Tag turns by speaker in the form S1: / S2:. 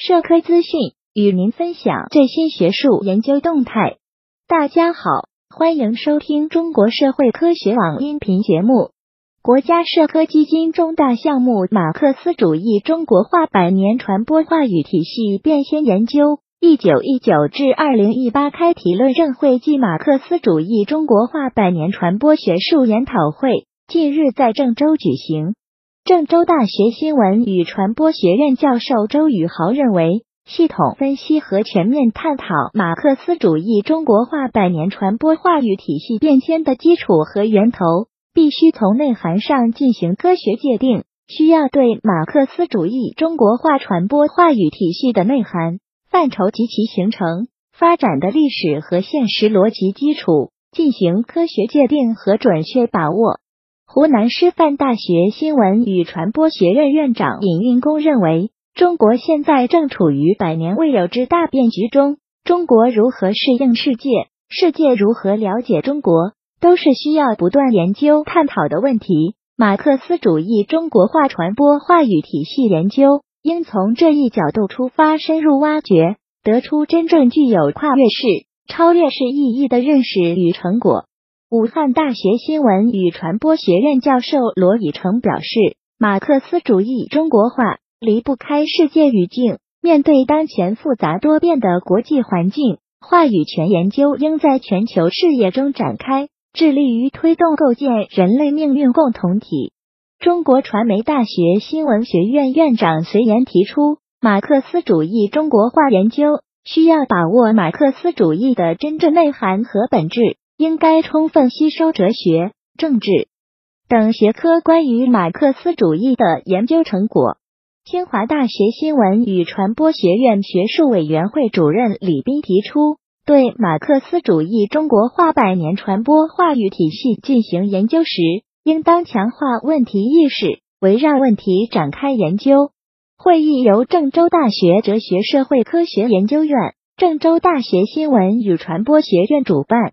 S1: 社科资讯，与您分享最新学术研究动态。大家好，欢迎收听中国社会科学网音频节目。国家社科基金重大项目——马克思主义中国化百年传播话语体系变迁研究（一九一九至二零一八）开题论证会暨马克思主义中国化百年传播学术研讨会近日在郑州举行。郑州大学新闻与传播学院教授周宇豪认为，系统分析和全面探讨马克思主义中国化百年传播话语体系变迁的基础和源头，必须从内涵上进行科学界定，需要对马克思主义中国化传播话语体系的内涵、范畴及其形成、发展的历史和现实逻辑基础进行科学界定和准确把握。湖南师范大学新闻与传播学院院长尹运功认为，中国现在正处于百年未有之大变局中。中国如何适应世界，世界如何了解中国，都是需要不断研究探讨的问题。马克思主义中国化传播话语体系研究应从这一角度出发，深入挖掘，得出真正具有跨越式、超越式意义的认识与成果。武汉大学新闻与传播学院教授罗以成表示，马克思主义中国化离不开世界语境。面对当前复杂多变的国际环境，话语权研究应在全球视野中展开，致力于推动构建人类命运共同体。中国传媒大学新闻学院院长隋岩提出，马克思主义中国化研究需要把握马克思主义的真正内涵和本质。应该充分吸收哲学、政治等学科关于马克思主义的研究成果。清华大学新闻与传播学院学术委员会主任李斌提出，对马克思主义中国化百年传播话语体系进行研究时，应当强化问题意识，围绕问题展开研究。会议由郑州大学哲学社会科学研究院、郑州大学新闻与传播学院主办。